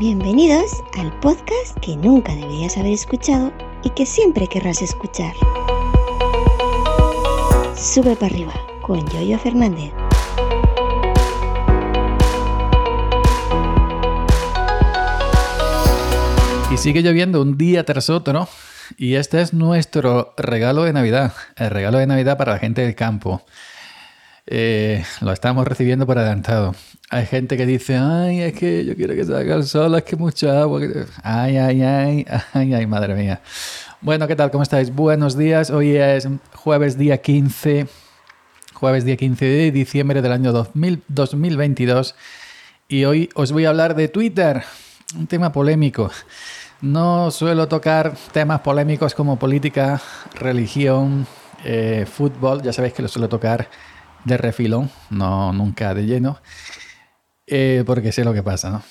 Bienvenidos al podcast que nunca deberías haber escuchado y que siempre querrás escuchar. Sube para arriba con Yoyo Fernández. Y sigue lloviendo un día tras otro. Y este es nuestro regalo de Navidad. El regalo de Navidad para la gente del campo. Eh, lo estamos recibiendo por adelantado. Hay gente que dice, ay, es que yo quiero que salga el sol, es que mucha agua. Ay, ay, ay, ay, ay, madre mía. Bueno, ¿qué tal? ¿Cómo estáis? Buenos días. Hoy es jueves día 15, jueves día 15 de diciembre del año 2022. Y hoy os voy a hablar de Twitter, un tema polémico. No suelo tocar temas polémicos como política, religión, eh, fútbol, ya sabéis que lo suelo tocar de refilón, no nunca de lleno, eh, porque sé lo que pasa, ¿no?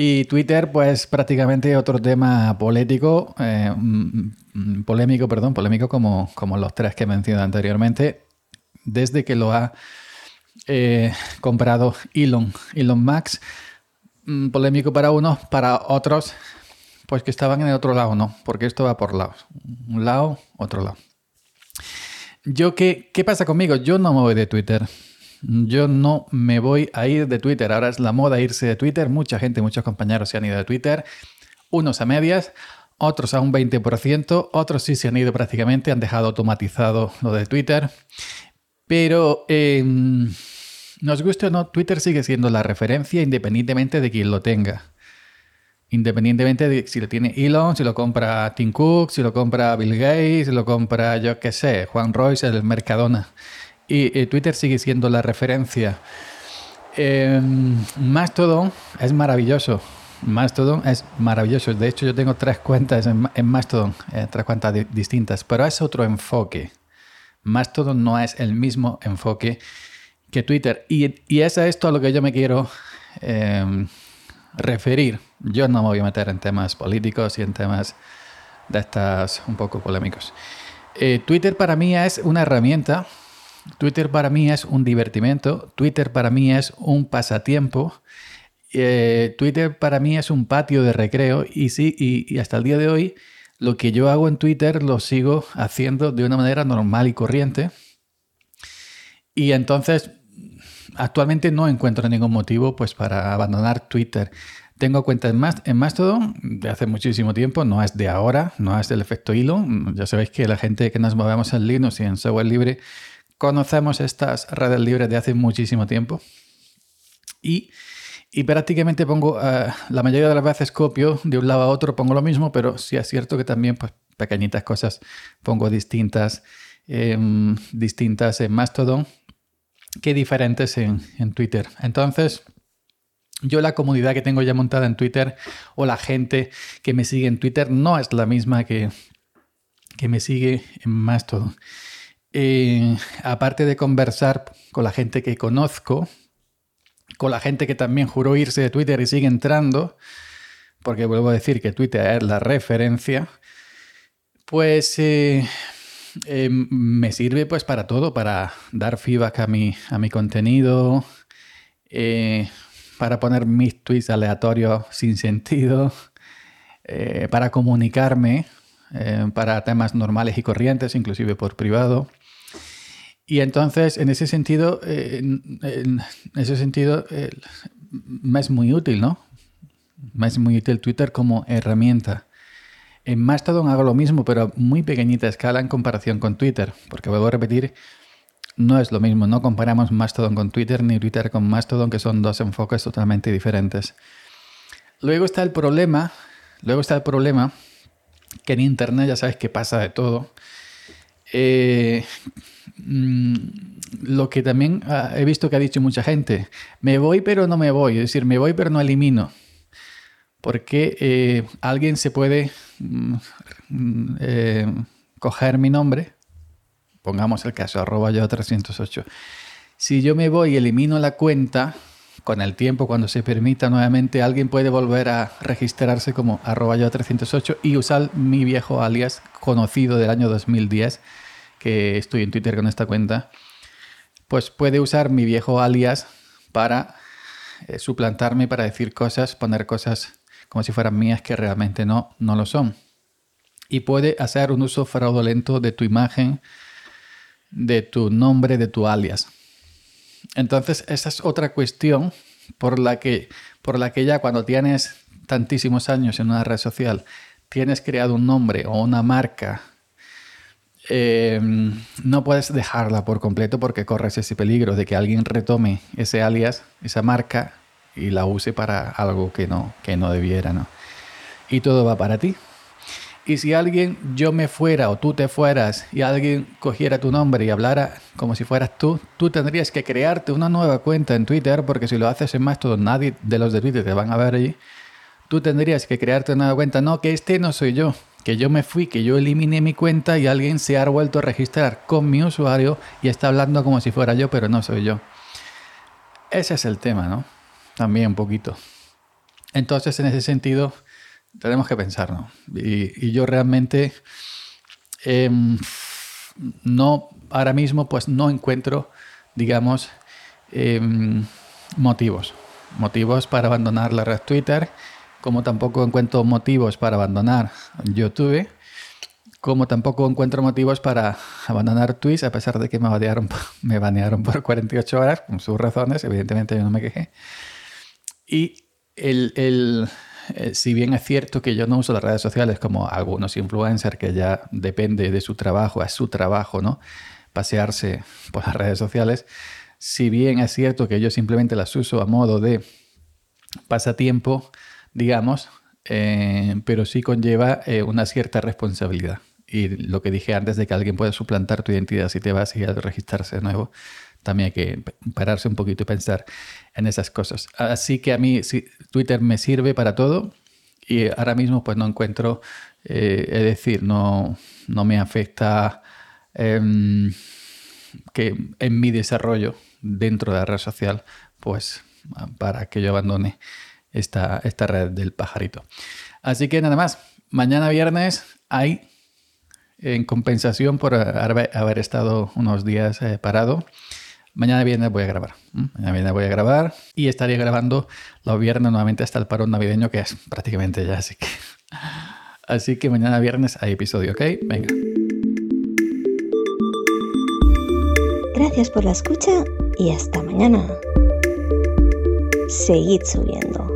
Y Twitter, pues prácticamente otro tema político, eh, mm, polémico, perdón, polémico como, como los tres que he mencionado anteriormente, desde que lo ha eh, comprado Elon, Elon Max, mm, polémico para unos, para otros, pues que estaban en el otro lado, ¿no? Porque esto va por lados, un lado, otro lado. Yo, ¿qué, ¿qué pasa conmigo? Yo no me voy de Twitter. Yo no me voy a ir de Twitter. Ahora es la moda irse de Twitter. Mucha gente, muchos compañeros se han ido de Twitter. Unos a medias, otros a un 20%, otros sí se han ido prácticamente, han dejado automatizado lo de Twitter. Pero eh, nos guste o no, Twitter sigue siendo la referencia independientemente de quién lo tenga. Independientemente de si lo tiene Elon, si lo compra Tim Cook, si lo compra Bill Gates, si lo compra yo qué sé, Juan Royce, el Mercadona. Y, Twitter sigue siendo la referencia. Eh, Mastodon es maravilloso. Mastodon es maravilloso. De hecho, yo tengo tres cuentas en, Mastodon, eh, tres cuentas distintas, pero es otro enfoque. Mastodon no es el mismo enfoque que Twitter. Y, y es a esto a lo que yo me quiero eh, referir. Yo no me voy a meter en temas políticos y en temas de estas un poco polémicos. Eh, Twitter para mí es una herramienta, Twitter para mí es un divertimento, Twitter para mí es un pasatiempo, eh, Twitter para mí es un patio de recreo y sí, y, hasta el día de hoy lo que yo hago en Twitter lo sigo haciendo de una manera normal y corriente. Y entonces actualmente no encuentro ningún motivo pues, para abandonar Twitter. Tengo cuenta en, en Mastodon de hace muchísimo tiempo, no es de ahora, no es del efecto hilo. Ya sabéis que la gente que nos movemos en Linux y en software libre conocemos estas redes libres de hace muchísimo tiempo. Y, prácticamente pongo, eh, la mayoría de las veces copio de un lado a otro, pongo lo mismo, pero sí es cierto que también pues, pequeñitas cosas pongo distintas, em, distintas en Mastodon que diferentes en, en Twitter. Entonces, yo la comunidad que tengo ya montada en Twitter o la gente que me sigue en Twitter no es la misma que, que me sigue en Mastodon. Eh, aparte de conversar con la gente que conozco, con la gente que también juró irse de Twitter y sigue entrando, porque vuelvo a decir que Twitter es la referencia, pues eh, eh, me sirve pues para todo, para dar feedback a mi, a mi contenido, para poner mis tweets aleatorios sin sentido, eh, para comunicarme, eh, para temas normales y corrientes, inclusive por privado. Y entonces, en ese sentido, eh, en, ese sentido, me es muy útil, ¿no? Me es muy útil Twitter como herramienta. En Mastodon hago lo mismo, pero a muy pequeñita escala en comparación con Twitter, porque vuelvo a repetir, no es lo mismo, no comparamos Mastodon con Twitter ni Twitter con Mastodon, que son dos enfoques totalmente diferentes. Luego está el problema, luego está el problema que en Internet ya sabes que pasa de todo. Eh, mm, lo que también ah, he visto que ha dicho mucha gente, me voy pero no me voy, es decir, me voy pero no elimino. Porque eh, alguien se puede mm, mm, eh, coger mi nombre Pongamos el caso, arroba yo 308. Si yo me voy y elimino la cuenta, con el tiempo, cuando se permita nuevamente, alguien puede volver a registrarse como arroba yo 308 y usar mi viejo alias conocido del año 2010, que estoy en Twitter con esta cuenta, pues puede usar mi viejo alias para eh, suplantarme, para decir cosas, poner cosas como si fueran mías que realmente no, no lo son. Y puede hacer un uso fraudulento de tu imagen, de tu nombre, de tu alias. Entonces, esa es otra cuestión por la que, por la que ya cuando tienes tantísimos años en una red social, tienes creado un nombre o una marca, eh, no puedes dejarla por completo porque corres ese peligro de que alguien retome ese alias, esa marca, y la use para algo que no, que no debiera, ¿no? Y todo va para ti. Y si alguien, yo me fuera o tú te fueras y alguien cogiera tu nombre y hablara como si fueras tú, tú tendrías que crearte una nueva cuenta en Twitter porque si lo haces en más todo nadie de los de Twitter te van a ver allí. Tú tendrías que crearte una nueva cuenta. No, que este no soy yo. Que yo me fui, que yo eliminé mi cuenta y alguien se ha vuelto a registrar con mi usuario y está hablando como si fuera yo, pero no soy yo. Ese es el tema, ¿no? También un poquito. Entonces, en ese sentido, tenemos que pensar, ¿no? Y, yo realmente em, no, ahora mismo, pues no encuentro, digamos, em, motivos. Motivos para abandonar la red Twitter, como tampoco encuentro motivos para abandonar YouTube, como tampoco encuentro motivos para abandonar Twitch, a pesar de que me banearon, me banearon por 48 horas, con sus razones, evidentemente yo no me quejé. Y el, el eh, si bien es cierto que yo no uso las redes sociales como algunos influencers que ya depende de su trabajo, es su trabajo, ¿no? Pasearse por las redes sociales. Si bien es cierto que yo simplemente las uso a modo de pasatiempo, digamos, eh, pero sí conlleva eh, una cierta responsabilidad. Y lo que dije antes de que alguien puede suplantar tu identidad si te vas y a registrarse de nuevo, también hay que pararse un poquito y pensar en esas cosas. Así que a mí Twitter me sirve para todo y ahora mismo pues no encuentro, eh, es decir, no, no me afecta em, que en mi desarrollo dentro de la red social, pues para que yo abandone esta, esta red del pajarito. Así que nada más, mañana viernes hay en compensación por haber, estado unos días eh, parado. Mañana viernes voy a grabar. Mañana viernes voy a grabar y estaré grabando los viernes nuevamente hasta el parón navideño, que es prácticamente ya, así que. Así que mañana viernes hay episodio, ¿ok? Venga. Gracias por la escucha y hasta mañana. Seguid subiendo.